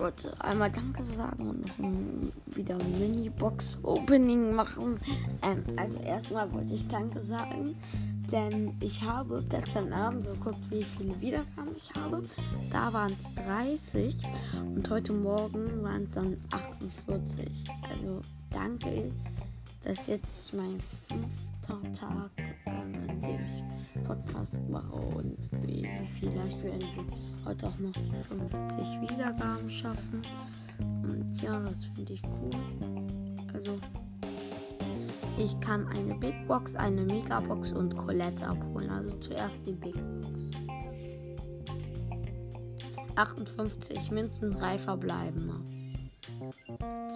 wollte einmal Danke sagen und wieder ein Mini-Box-Opening machen. Ähm, also erstmal wollte ich Danke sagen, denn ich habe gestern Abend geguckt, wie viele Wiedergaben ich habe. Da waren es 30 und heute Morgen waren es dann 48. Also danke, dass jetzt mein fünfter Tag, ähm, in dem ich Podcast mache und vielleicht werden wir heute auch noch die 50 Wiedergaben schaffen. Und ja, das finde ich cool. Also, ich kann eine Big Box, eine Megabox und Colette abholen. Also zuerst die Big Box. 58 Münzen, 3 verbleibende.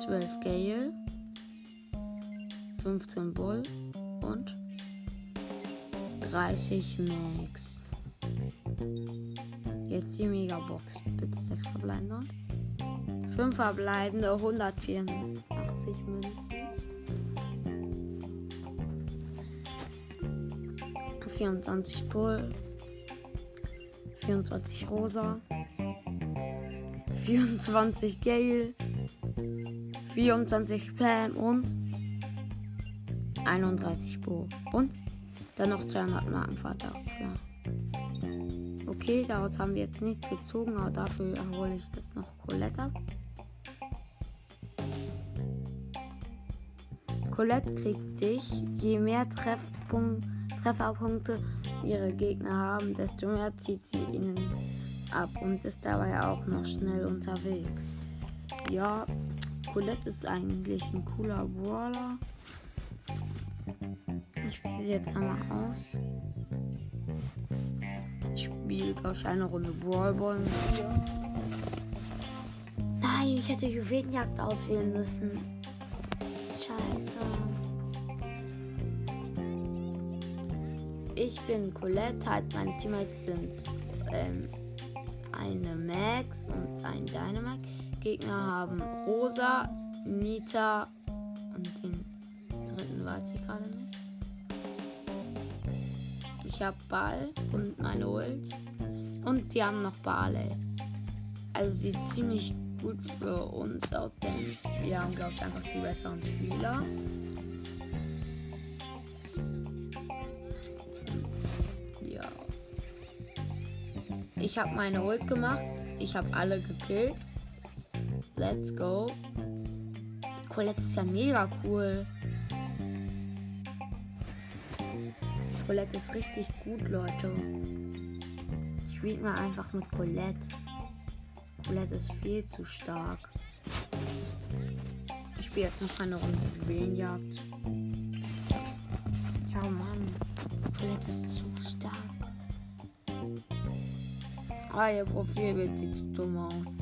12 Gale, 15 Bull und 30 Max. Die Megabox. Bitte 6 verbleibende. 5 verbleibende 184 Münzen. 24 Bull. 24 Rosa. 24 Gale. 24 Pam und 31 Bo. Und dann noch 200 Markenvater. Klar. Okay, daraus haben wir jetzt nichts gezogen, aber dafür erhole ich jetzt noch Colette ab. Colette kriegt dich, je mehr Treffpunkt, Trefferpunkte ihre Gegner haben, desto mehr zieht sie ihnen ab und ist dabei auch noch schnell unterwegs. Ja, Colette ist eigentlich ein cooler Brawler. Ich spiele sie jetzt einmal aus. Ich spiele, glaube ich, eine Runde Brawlball mit ihr. Nein, ich hätte Juwelenjagd auswählen müssen. Scheiße. Ich bin Colette, halt meine Teammates sind ähm, eine Max und ein Dynamax. Gegner haben Rosa, Nita und den dritten weiß ich gerade nicht. Ich habe Ball und meine Ult. Und die haben noch Barley. Also sieht ziemlich gut für uns aus, denn wir haben, glaube ich, einfach die besseren Spieler. Ja. Ich habe meine Ult gemacht. Ich habe alle gekillt. Let's go. Colette ist ja mega cool. Colette ist richtig gut, Leute. Spielt mal einfach mit Colette. Colette ist viel zu stark. Ich spiele jetzt noch eine Runde Juwelenjagd. Ja, Mann. Colette ist zu stark. Ah, ihr Profilbild sieht zu dumm aus.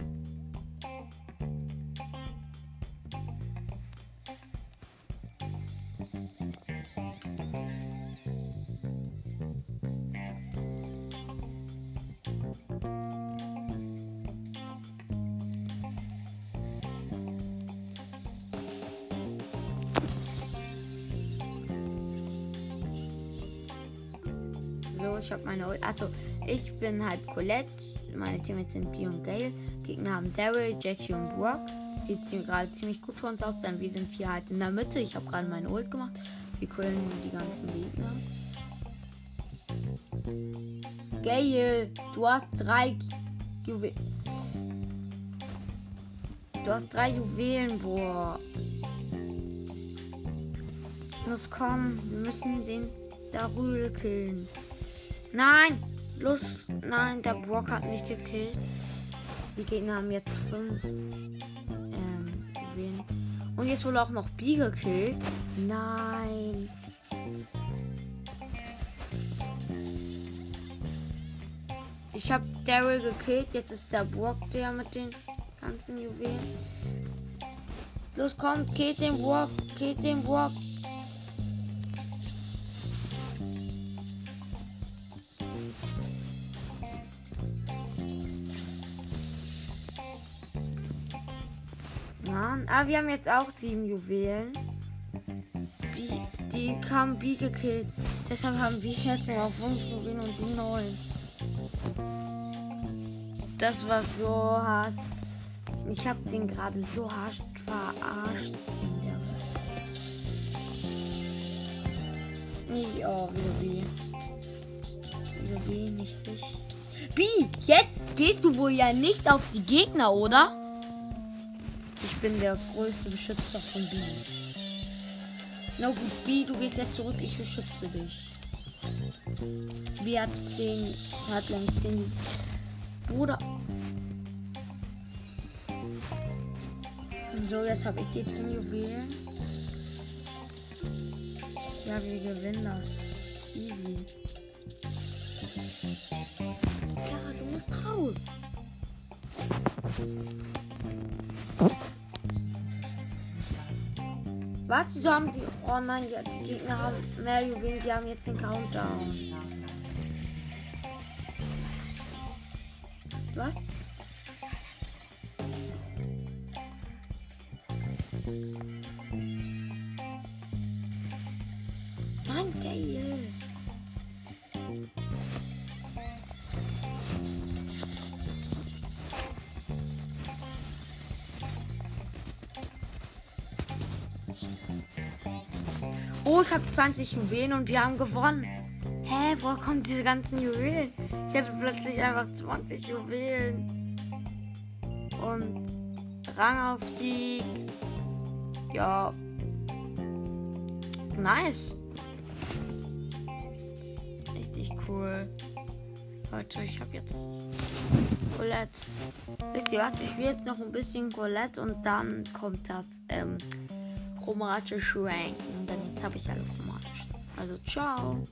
So, ich habe meine. Also, ich bin halt Colette. Meine Teammates sind P und Gale. Gegner haben Daryl, Jackie und Brock. Sieht gerade ziemlich gut für uns aus, denn wir sind hier halt in der Mitte. Ich habe gerade meine Ult gemacht. Wir killen die ganzen Gegner. Gale, du hast drei Juwelen. Du hast drei Juwelen, boah. Los komm, wir müssen den Darül killen. Nein! Los! Nein, der Brock hat mich gekillt. Die Gegner haben jetzt fünf ähm, Juwelen. Und jetzt wurde auch noch B gekillt. Nein. Ich habe Daryl gekillt. Jetzt ist der Brock der mit den ganzen Juwelen. Los kommt, killt den Brock, killt den Brock. Mann, ah, wir haben jetzt auch sieben Juwelen. B, die haben B gekillt. Deshalb haben wir jetzt noch fünf Juwelen und die neun. Das war so hart. Ich habe den gerade so hart verarscht. Nee, oh, wieder B. Wieso nicht ich? B, jetzt gehst du wohl ja nicht auf die Gegner, oder? Ich bin der größte Beschützer von B. Na gut, B, du gehst jetzt zurück, ich beschütze dich. B hat 10, hat längst 10. Bruder. So, jetzt habe ich die 10 Juwelen. Ja, wir gewinnen das. Easy. Ja, du musst raus. Was? Wieso haben die. Oh nein, die, Gegner haben mehr Juwelen, die haben jetzt den Countdown. Was? Mann, geil. Oh, ich habe 20 Juwelen und wir haben gewonnen. Hä, woher kommen diese ganzen Juwelen? Ich hatte plötzlich einfach 20 Juwelen. Und Rangaufstieg. Ja. Nice. Richtig cool. Leute, ich habe jetzt Colette. Ihr was? Ich will jetzt noch ein bisschen Colette und dann kommt das ähm, chromatische Ranken habe ich alle chromatischen. Also ciao.